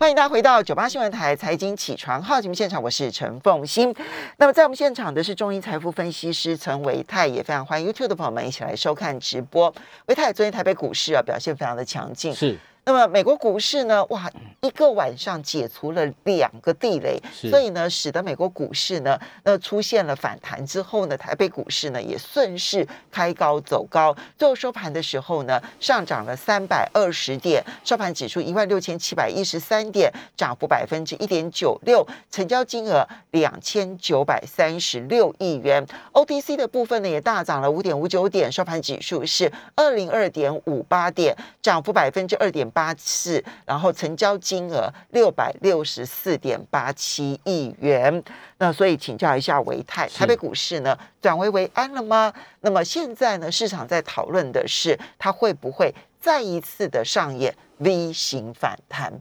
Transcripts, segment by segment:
欢迎大家回到九八新闻台财经起床号节目现场，我是陈凤欣。那么在我们现场的是中医财富分析师陈维泰，也非常欢迎 YouTube 的朋友们一起来收看直播。维泰昨天台北股市啊表现非常的强劲，是。那么美国股市呢？哇，一个晚上解除了两个地雷，所以呢，使得美国股市呢，那出现了反弹之后呢，台北股市呢也顺势开高走高，最后收盘的时候呢，上涨了三百二十点，收盘指数一万六千七百一十三点，涨幅百分之一点九六，成交金额两千九百三十六亿元。OTC 的部分呢也大涨了五点五九点，收盘指数是二零二点五八点，涨幅百分之二点八。八次，然后成交金额六百六十四点八七亿元。那所以请教一下维泰，台北股市呢转危为安了吗？那么现在呢，市场在讨论的是，它会不会再一次的上演 V 型反弹？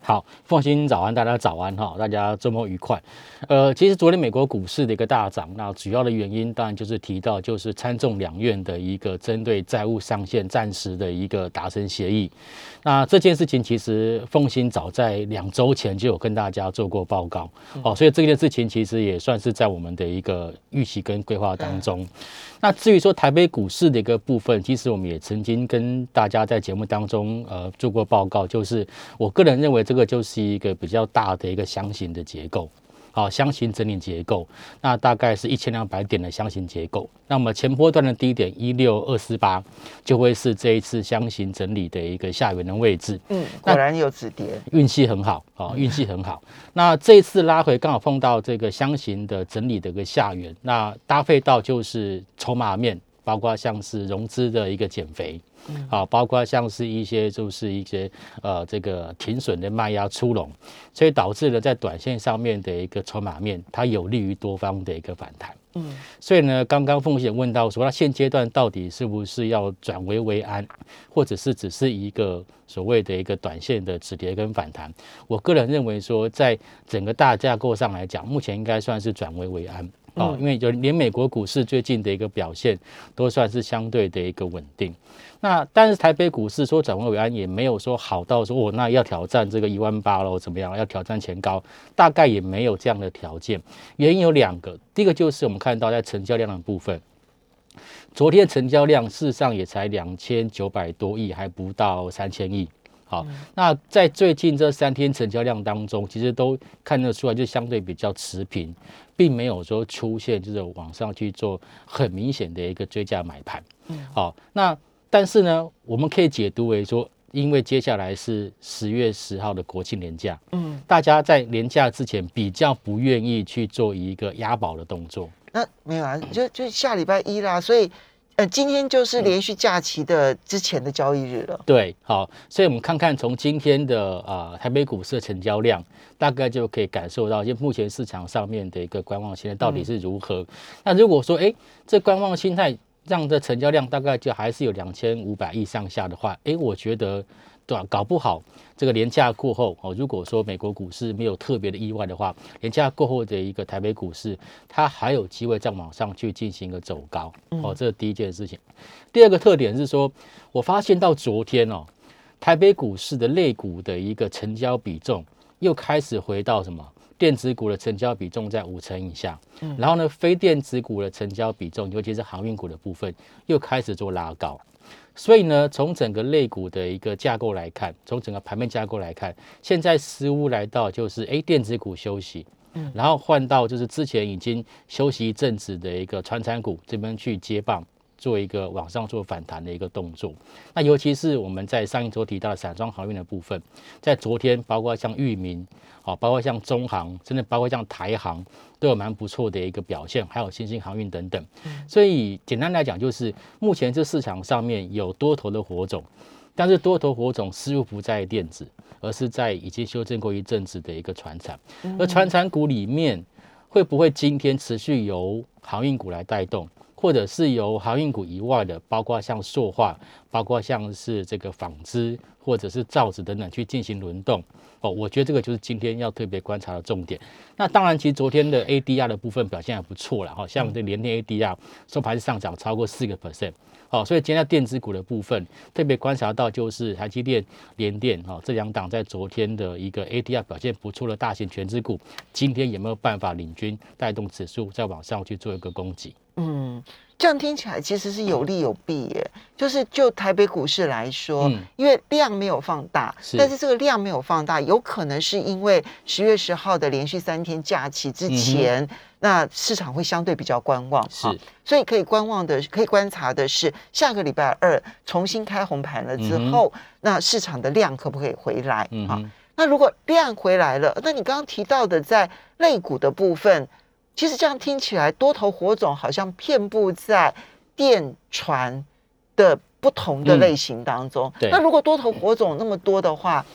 好，放心，早安，大家早安哈，大家周末愉快。呃，其实昨天美国股市的一个大涨，那主要的原因当然就是提到就是参众两院的一个针对债务上限暂时的一个达成协议。那这件事情其实凤鑫早在两周前就有跟大家做过报告，哦，所以这件事情其实也算是在我们的一个预期跟规划当中。那至于说台北股市的一个部分，其实我们也曾经跟大家在节目当中呃做过报告，就是我个人认为这个就是一个比较大的一个箱型的结构。好，箱型整理结构，那大概是一千两百点的箱型结构。那么前波段的低点一六二四八，就会是这一次箱型整理的一个下缘的位置。嗯，果然有止跌，运气很好啊，运气很好。那这一次拉回刚好碰到这个箱型的整理的一个下缘，那搭配到就是筹码面，包括像是融资的一个减肥。好，包括像是一些就是一些呃这个停损的卖压出笼，所以导致了在短线上面的一个筹码面，它有利于多方的一个反弹。嗯，所以呢，刚刚凤姐问到说，那现阶段到底是不是要转危为安，或者是只是一个所谓的一个短线的止跌跟反弹？我个人认为说，在整个大架构上来讲，目前应该算是转危为安。哦，因为就连美国股市最近的一个表现都算是相对的一个稳定。那但是台北股市说转危为安，也没有说好到说哦，那要挑战这个一万八喽，怎么样？要挑战前高，大概也没有这样的条件。原因有两个，第一个就是我们看到在成交量的部分，昨天成交量事实上也才两千九百多亿，还不到三千亿。好，那在最近这三天成交量当中，其实都看得出来，就相对比较持平，并没有说出现就是往上去做很明显的一个追加买盘。嗯，好，那但是呢，我们可以解读为说，因为接下来是十月十号的国庆年假，嗯，大家在年假之前比较不愿意去做一个押宝的动作。那没有啊，就就下礼拜一啦，所以。呃，今天就是连续假期的之前的交易日了。对，好，所以我们看看从今天的啊台北股市的成交量，大概就可以感受到，就目前市场上面的一个观望心态到底是如何。那如果说，哎，这观望心态让这成交量大概就还是有两千五百亿上下的话，哎，我觉得。对吧？搞不好这个廉价过后哦，如果说美国股市没有特别的意外的话，廉价过后的一个台北股市，它还有机会再往上去进行一个走高哦。这是第一件事情。第二个特点是说，我发现到昨天哦，台北股市的类股的一个成交比重又开始回到什么？电子股的成交比重在五成以下，然后呢，非电子股的成交比重，尤其是航运股的部分，又开始做拉高。所以呢，从整个类股的一个架构来看，从整个盘面架构来看，现在似乎来到就是哎，电子股休息，嗯，然后换到就是之前已经休息一阵子的一个传产股这边去接棒，做一个往上做反弹的一个动作。那尤其是我们在上一周提到的散装航运的部分，在昨天包括像裕民。好，包括像中航，甚至包括像台航，都有蛮不错的一个表现，还有新兴航运等等。所以简单来讲，就是目前这市场上面有多头的火种，但是多头火种似乎不在电子，而是在已经修正过一阵子的一个船产。而船产股里面，会不会今天持续由航运股来带动？或者是由航运股以外的，包括像塑化，包括像是这个纺织或者是造纸等等去进行轮动。哦，我觉得这个就是今天要特别观察的重点。那当然，其实昨天的 ADR 的部分表现还不错了哈，像这联电 ADR 收盘是上涨超过四个 percent。好，所以今天电子股的部分特别观察到，就是台积电、联电哈这两档在昨天的一个 ADR 表现不错的大型全资股，今天有没有办法领军带动指数再往上去做一个攻击？嗯。这样听起来其实是有利有弊耶，就是就台北股市来说，因为量没有放大，但是这个量没有放大，有可能是因为十月十号的连续三天假期之前，那市场会相对比较观望，是，所以可以观望的，可以观察的是下个礼拜二重新开红盘了之后，那市场的量可不可以回来啊？那如果量回来了，那你刚刚提到的在类股的部分。其实这样听起来，多头火种好像遍布在电船的不同的类型当中。那如果多头火种那么多的话，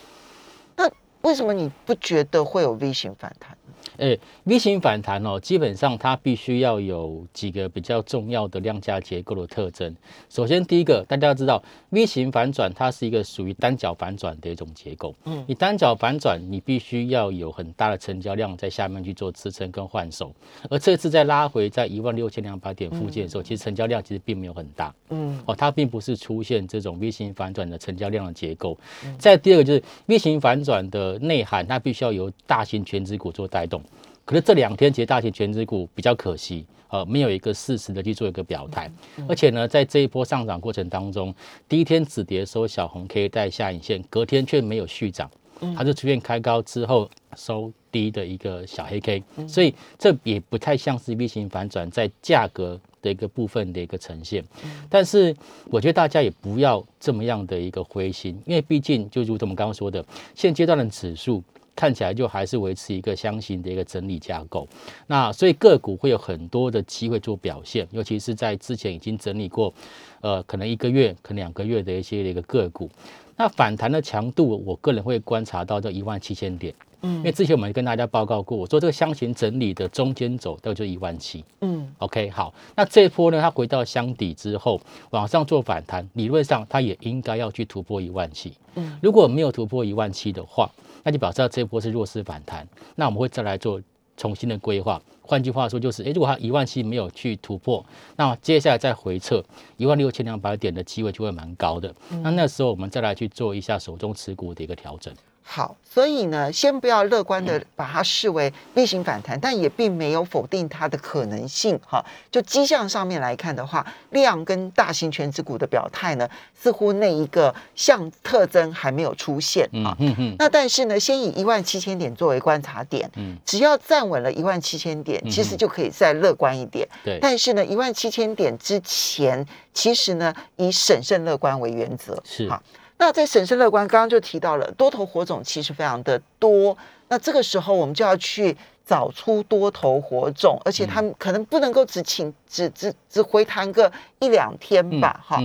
那为什么你不觉得会有 V 型反弹？诶，V 型反弹哦，基本上它必须要有几个比较重要的量价结构的特征。首先，第一个，大家要知道，V 型反转它是一个属于单脚反转的一种结构。嗯，你单脚反转，你必须要有很大的成交量在下面去做支撑跟换手。而这次在拉回在一万六千两百点附近的时候，其实成交量其实并没有很大。嗯，哦，它并不是出现这种 V 型反转的成交量的结构。再第二个就是 V 型反转的内涵，它必须要由大型全指股做带动。可是这两天其实大型全资股比较可惜，呃，没有一个适时的去做一个表态，而且呢，在这一波上涨过程当中，第一天止跌收小红 K 带下影线，隔天却没有续涨，它就出现开高之后收低的一个小黑 K，所以这也不太像是 V 型反转在价格的一个部分的一个呈现。但是我觉得大家也不要这么样的一个灰心，因为毕竟就如同我们刚刚说的，现阶段的指数。看起来就还是维持一个箱型的一个整理架构，那所以个股会有很多的机会做表现，尤其是在之前已经整理过，呃，可能一个月、可能两个月的一些的一个个股，那反弹的强度，我个人会观察到这一万七千点，嗯，因为之前我们跟大家报告过，我说这个箱型整理的中间走到就一万七，嗯，OK，好，那这一波呢，它回到箱底之后往上做反弹，理论上它也应该要去突破一万七，嗯，如果没有突破一万七的话。那就表示这一波是弱势反弹，那我们会再来做重新的规划。换句话说，就是诶，如果它一万七没有去突破，那接下来再回撤一万六千两百点的机会就会蛮高的。那那时候我们再来去做一下手中持股的一个调整。好，所以呢，先不要乐观的把它视为例行反弹，但也并没有否定它的可能性。哈，就迹象上面来看的话，量跟大型全指股的表态呢，似乎那一个像特征还没有出现啊。嗯嗯。那但是呢，先以一万七千点作为观察点，嗯，只要站稳了一万七千点，其实就可以再乐观一点。对。但是呢，一万七千点之前，其实呢，以审慎乐观为原则。是。好。那在审慎乐观，刚刚就提到了多头火种其实非常的多。那这个时候我们就要去找出多头火种，而且他们可能不能够只请只只只回弹个一两天吧，哈。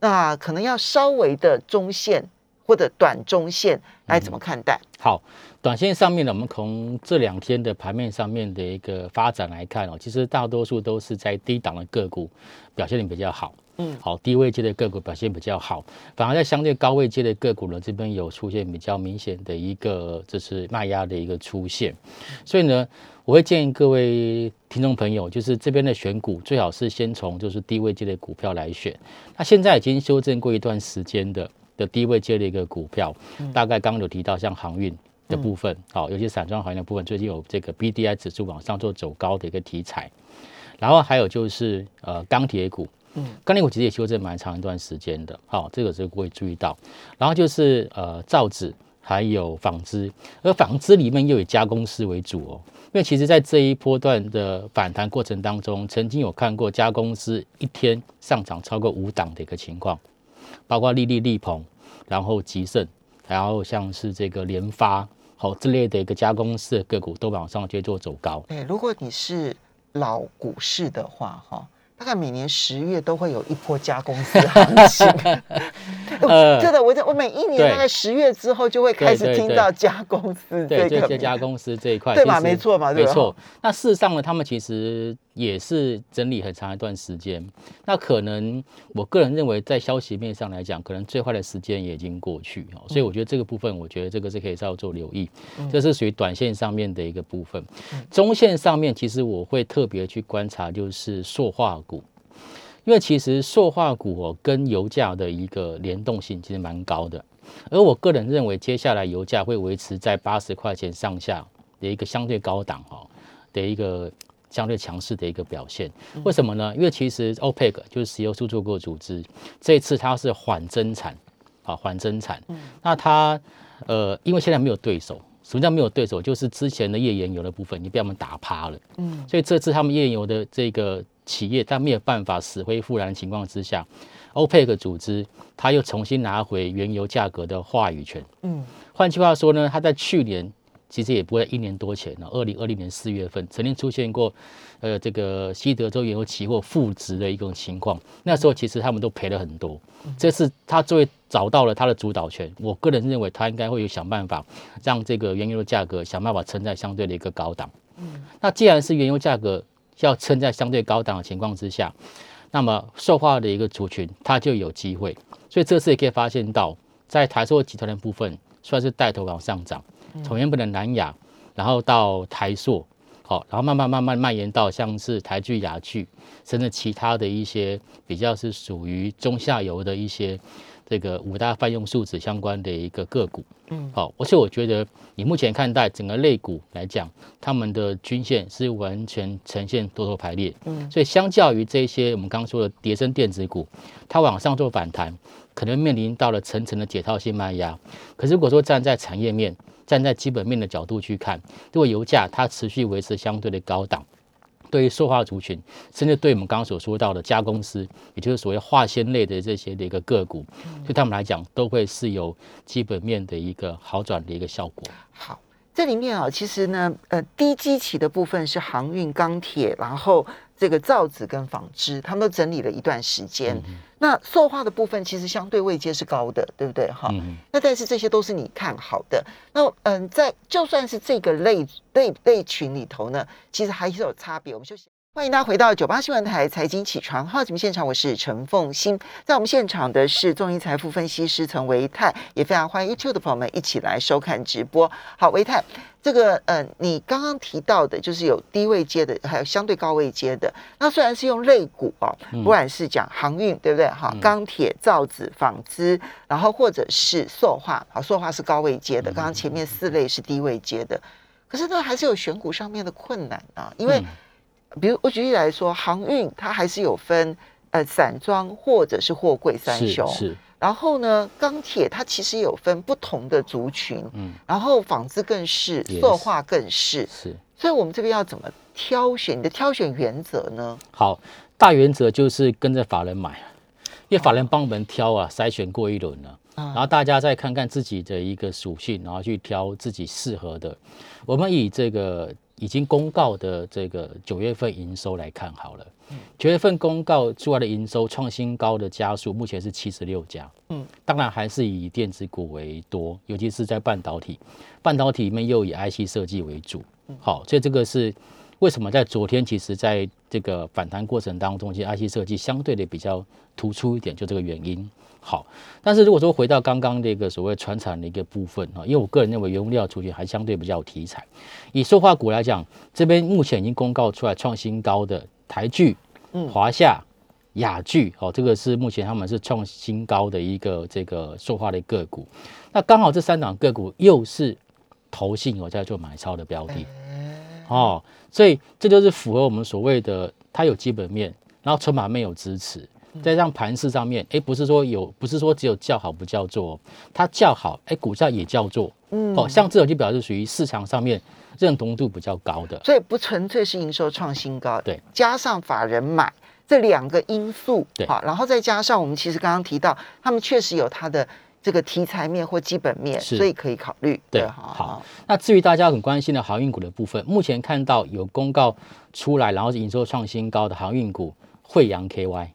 那可能要稍微的中线或者短中线来怎么看待？好，短线上面呢，我们从这两天的盘面上面的一个发展来看哦，其实大多数都是在低档的个股表现的比较好。嗯，好，低位阶的个股表现比较好，反而在相对高位阶的个股呢，这边有出现比较明显的一个就是卖压的一个出现，所以呢，我会建议各位听众朋友，就是这边的选股最好是先从就是低位阶的股票来选。那现在已经修正过一段时间的的低位阶的一个股票，大概刚刚有提到像航运的部分，好，尤其散装航运的部分，最近有这个 B D I 指数往上做走高的一个题材，然后还有就是呃钢铁股。嗯，钢铁股其实也修正蛮长一段时间的，好，这个是会注意到。然后就是呃造纸还有纺织，而纺织里面又以加工司为主哦，因为其实在这一波段的反弹过程当中，曾经有看过加工司一天上涨超过五档的一个情况，包括利利利鹏，然后吉盛，然后像是这个联发，好这类的一个加工司的个股都往上去做走高。哎，如果你是老股市的话，哈。大概每年十月都会有一波加工司行情，呃，真的，我我每一年大概十月之后就会开始听到加公司这个这家公司这一块，对吧？没错嘛，没错。那事实上呢，他们其实也是整理很长一段时间。那可能我个人认为，在消息面上来讲，可能最坏的时间也已经过去哦。所以我觉得这个部分，我觉得这个是可以稍微做留意。这是属于短线上面的一个部分。中线上面，其实我会特别去观察，就是塑化股。因为其实塑化股哦跟油价的一个联动性其实蛮高的，而我个人认为接下来油价会维持在八十块钱上下的一个相对高档哈的一个相对强势的一个表现。为什么呢？因为其实 OPEC 就是石油输出国组织，这次它是缓增产啊缓增产，那它呃因为现在没有对手。什么叫没有对手？就是之前的页岩油的部分已经被我们打趴了。嗯，所以这次他们页岩油的这个企业，它没有办法死灰复燃的情况之下欧佩克组织他又重新拿回原油价格的话语权。嗯，换句话说呢，它在去年。其实也不会一年多前了，二零二零年四月份曾经出现过，呃，这个西德州原油期货负值的一种情况。那时候其实他们都赔了很多。这次他终于找到了他的主导权，我个人认为他应该会有想办法让这个原油的价格想办法撑在相对的一个高档。嗯，那既然是原油价格要撑在相对高档的情况之下，那么受化的一个族群它就有机会。所以这次也可以发现到，在台塑集团的部分算是带头往上涨。从原本的南亚，然后到台塑，好，然后慢慢慢慢蔓延到像是台剧、雅剧，甚至其他的一些比较是属于中下游的一些这个五大泛用数字相关的一个个股，嗯，好，而且我觉得你目前看待整个类股来讲，他们的均线是完全呈现多头排列，嗯，所以相较于这些我们刚刚说的叠升电子股，它往上做反弹，可能面临到了层层的解套性卖压，可是如果说站在产业面，站在基本面的角度去看，如果油价它持续维持相对的高档，对于塑化族群，甚至对我们刚刚所说到的加工司，也就是所谓化纤类的这些的一个个股，对他们来讲，都会是有基本面的一个好转的一个效果。好。这里面啊，其实呢，呃，低基期的部分是航运、钢铁，然后这个造纸跟纺织，他们都整理了一段时间。那塑化的部分其实相对位阶是高的，对不对？哈，那但是这些都是你看好的。那嗯，在就算是这个类类类群里头呢，其实还是有差别。我们休息。欢迎大家回到九八新闻台财经起床号节目现场，我是陈凤欣，在我们现场的是中银财富分析师陈维泰，也非常欢迎 YouTube 的朋友们一起来收看直播。好，维泰，这个呃，你刚刚提到的就是有低位接的，还有相对高位接的。那虽然是用类股哦，不管是讲航运，对不对？哈，钢铁、造纸、纺织，然后或者是塑化，好，塑化是高位接的。刚刚前面四类是低位接的，可是呢，还是有选股上面的困难啊，因为。比如我举例来说，航运它还是有分呃散装或者是货柜三雄，是。然后呢，钢铁它其实有分不同的族群，嗯。然后纺织更是，塑化更是，是。所以我们这边要怎么挑选？你的挑选原则呢？好，大原则就是跟着法人买，因为法人帮我们挑啊，筛选过一轮了，然后大家再看看自己的一个属性，然后去挑自己适合的。我们以这个。已经公告的这个九月份营收来看好了，九月份公告出来的营收创新高的家数目前是七十六家，嗯，当然还是以电子股为多，尤其是在半导体，半导体里面又以 IC 设计为主，好，所以这个是为什么在昨天其实在这个反弹过程当中，其实 IC 设计相对的比较突出一点，就这个原因。好，但是如果说回到刚刚这个所谓传产的一个部分啊，因为我个人认为原物料出去还相对比较有题材。以塑化股来讲，这边目前已经公告出来创新高的台剧、华夏、雅剧，哦，这个是目前他们是创新高的一个这个塑化的个股。那刚好这三档个股又是投信我在做买超的标的，哦，所以这就是符合我们所谓的它有基本面，然后筹码面有支持。在让盘市上面，哎，不是说有，不是说只有叫好不叫座，它叫好，哎，股价也叫座，嗯，哦，像这种就表示属于市场上面认同度比较高的，所以不纯粹是营收创新高，对，加上法人买这两个因素，对，好，然后再加上我们其实刚刚提到，他们确实有它的这个题材面或基本面，所以可以考虑，对，好，那至于大家很关心的航运股的部分，目前看到有公告出来，然后是营收创新高的航运股，惠阳 KY。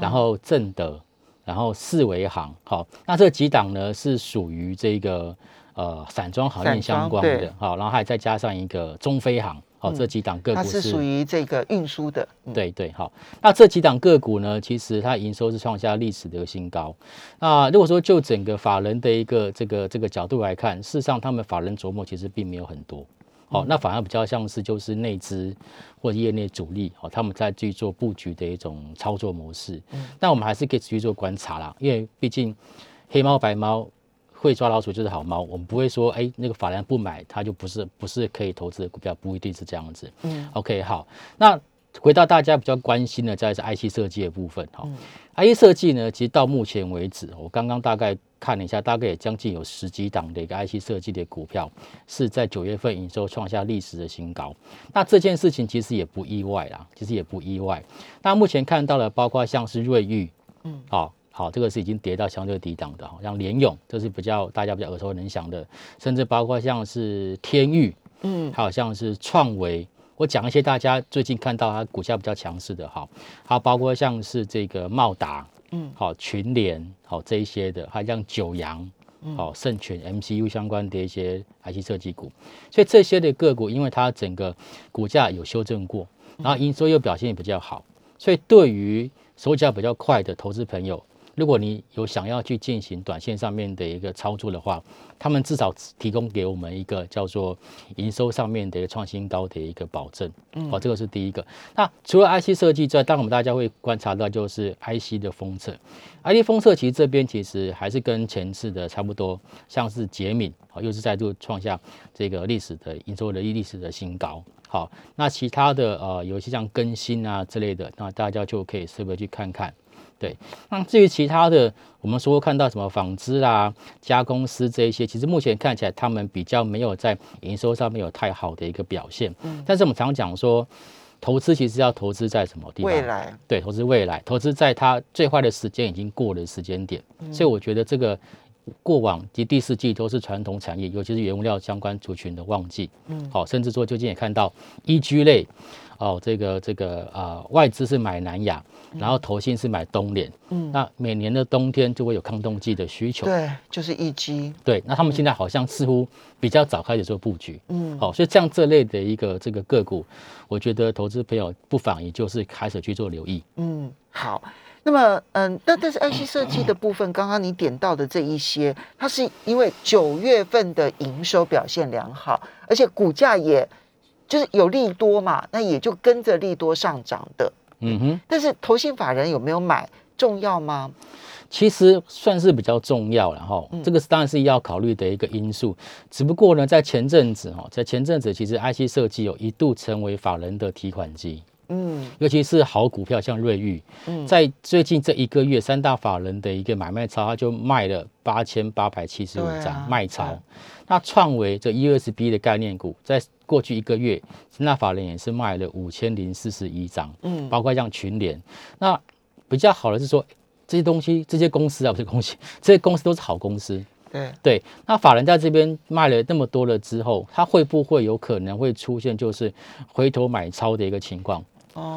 然后正德，然后四维行，好，那这几档呢是属于这个呃散装航运相关的，好，然后还再加上一个中飞航。好，这几档个股是属于这个运输的。对对，好，那这几档个股呢，其实它营收是创下历史的新高。那如果说就整个法人的一个这个这个角度来看，事实上他们法人琢磨其实并没有很多。好，那反而比较像是就是内资或业内主力，哦，他们在去做布局的一种操作模式。嗯，但我们还是可以持续做观察啦，因为毕竟黑猫白猫。会抓老鼠就是好猫，我们不会说，哎，那个法人不买，它就不是不是可以投资的股票，不一定是这样子。嗯，OK，好，那回到大家比较关心的，在是 IC 设计的部分，哈，IC 设计呢，其实到目前为止，我刚刚大概看了一下，大概也将近有十几档的一个 IC 设计的股票是在九月份营收创下历史的新高。那这件事情其实也不意外啦，其实也不意外。那目前看到了，包括像是瑞昱，嗯，好。好，这个是已经跌到相对低档的，像联勇，这是比较大家比较耳熟能详的，甚至包括像是天域，嗯，还有像是创维，我讲一些大家最近看到它股价比较强势的，哈，还有包括像是这个茂达，嗯，好群联，好这一些的，还有像九阳，好盛全 MCU 相关的一些 IC 设计股，所以这些的个股，因为它整个股价有修正过，然后营收又表现也比较好，所以对于手脚比较快的投资朋友。如果你有想要去进行短线上面的一个操作的话，他们至少提供给我们一个叫做营收上面的一个创新高的一个保证。嗯，好，这个是第一个。那除了 IC 设计之外，当我们大家会观察到就是 IC 的封测，IC 封测其实这边其实还是跟前次的差不多，像是杰敏啊，又是再度创下这个历史的营收的历史的新高。好，那其他的呃，有一些像更新啊之类的，那大家就可以稍微去看看。对，那至于其他的，我们说看到什么纺织啊、加工司这一些，其实目前看起来他们比较没有在营收上面有太好的一个表现。嗯，但是我们常讲说，投资其实要投资在什么地方？未来。对，投资未来，投资在它最坏的时间已经过了时间点。所以我觉得这个过往及第四季都是传统产业，尤其是原物料相关族群的旺季。嗯，好，甚至说最近也看到 E G 类。哦，这个这个啊，外资是买南亚，然后投信是买东联。嗯，那每年的冬天就会有抗冻剂的需求。对，就是一居。对，那他们现在好像似乎比较早开始做布局。嗯，好，所以这样这类的一个这个个股，我觉得投资朋友不妨也就是开始去做留意。嗯，好。那么，嗯，但但是 IC 设计的部分，刚刚你点到的这一些，它是因为九月份的营收表现良好，而且股价也。就是有利多嘛，那也就跟着利多上涨的。嗯哼。但是投信法人有没有买重要吗？其实算是比较重要了哈。这个当然是要考虑的一个因素。只不过呢，在前阵子哈，在前阵子其实 IC 设计有一度成为法人的提款机。嗯。尤其是好股票像瑞昱，在最近这一个月，三大法人的一个买卖超，他就卖了八千八百七十五张卖超。那创维这 USB 的概念股在。过去一个月，三大法人也是卖了五千零四十一张，嗯，包括像群联。那比较好的是说，这些东西、这些公司啊，不是公司，这些公司都是好公司。对对，那法人在这边卖了那么多了之后，他会不会有可能会出现就是回头买超的一个情况？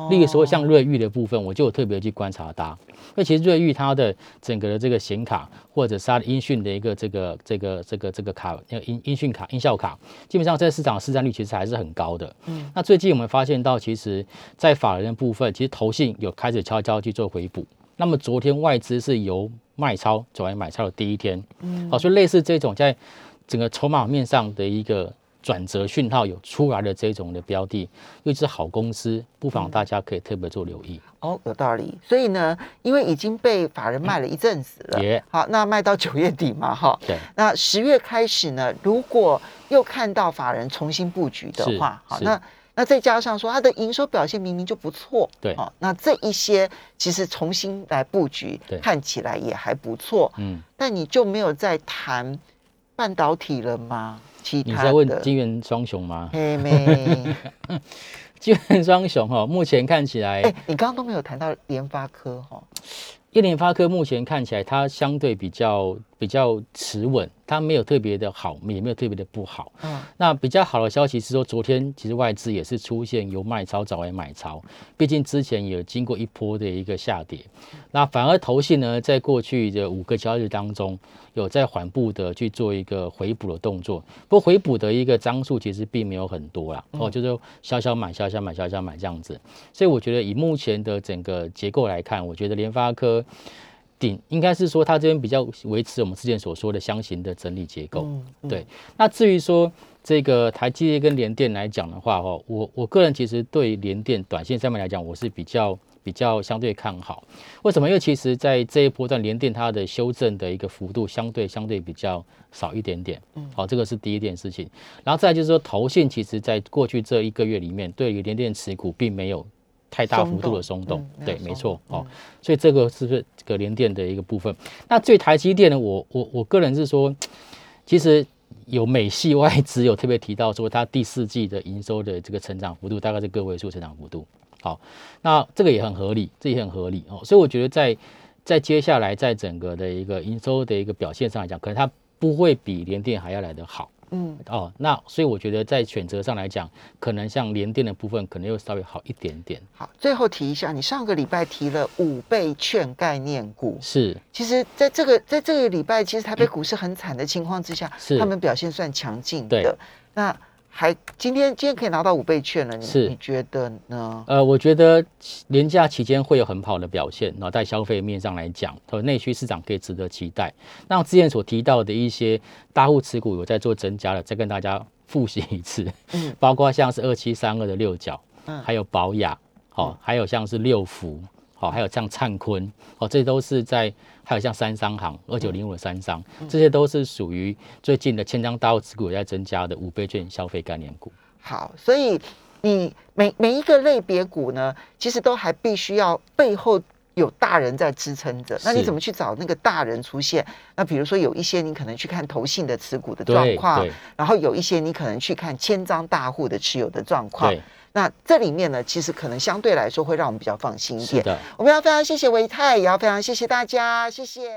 例如说像瑞昱的部分，我就特别去观察它，因为其实瑞昱它的整个的这个显卡，或者是它的音讯的一个这个这个这个这个卡，那个音音讯卡、音效卡，基本上在市场市占率其实还是很高的。嗯，那最近我们发现到，其实，在法人的部分，其实投信有开始悄悄去做回补。那么昨天外资是由卖超转为买超的第一天，嗯，好，所以类似这种在整个筹码面上的一个。转折讯号有出来的这种的标的，又是好公司，不妨大家可以特别做留意。哦，有道理。所以呢，因为已经被法人卖了一阵子了，好，那卖到九月底嘛，哈。对。那十月开始呢，如果又看到法人重新布局的话，好，那那再加上说它的营收表现明明就不错，对，好，那这一些其实重新来布局，看起来也还不错，嗯。但你就没有再谈半导体了吗？你在问金元双雄吗？嘿没，金元双雄哈，目前看起来，哎，你刚刚都没有谈到联发科哈，因为联发科目前看起来它相对比较比较持稳，它没有特别的好，也没有特别的不好。嗯，那比较好的消息是说，昨天其实外资也是出现由卖超转为买超，毕竟之前有经过一波的一个下跌，那反而投信呢，在过去的五个交易日当中，有在缓步的去做一个回补的动作，不过回补的一个张数其实并没有很多啦，哦，就是小小买、小小买、小小买这样子，所以我觉得以目前的整个结构来看，我觉得联发科。顶应该是说，它这边比较维持我们之前所说的箱型的整理结构。对，那至于说这个台积电跟联电来讲的话，哦，我我个人其实对联电短线上面来讲，我是比较比较相对看好。为什么？因为其实在这一波段联电它的修正的一个幅度相对相对比较少一点点。嗯，好，这个是第一件事情。然后再就是说，投信其实在过去这一个月里面，对于联电持股并没有。太大幅度的松动，对，没错，哦，所以这个是不是这个联电的一个部分？那最台积电呢？我我我个人是说，其实有美系外资有特别提到说，它第四季的营收的这个成长幅度大概是个位数成长幅度。好，那这个也很合理，这也很合理哦。所以我觉得在在接下来在整个的一个营收的一个表现上来讲，可能它不会比联电还要来得好。嗯。哦，那所以我觉得在选择上来讲，可能像联电的部分，可能又稍微好一点点。好，最后提一下，你上个礼拜提了五倍券概念股，是，其实在这个在这个礼拜，其实台北股市很惨的情况之下，是。他们表现算强劲的。那还今天今天可以拿到五倍券了，你你觉得呢？呃，我觉得年假期间会有很好的表现，然后在消费面上来讲，和内需市场可以值得期待。那我之前所提到的一些大户持股有在做增加了，再跟大家复习一次，嗯，包括像是二七三二的六角，嗯，还有保雅，好，还有像是六福。好，还有像灿坤，哦，这都是在，还有像三商行二九零五的三商，这些都是属于最近的千张大户持股在增加的五倍券消费概念股。好，所以你每每一个类别股呢，其实都还必须要背后有大人在支撑着。那你怎么去找那个大人出现？那比如说有一些你可能去看投信的持股的状况，然后有一些你可能去看千张大户的持有的状况。那这里面呢，其实可能相对来说会让我们比较放心一点。的，我们要非常谢谢维泰，也要非常谢谢大家，谢谢。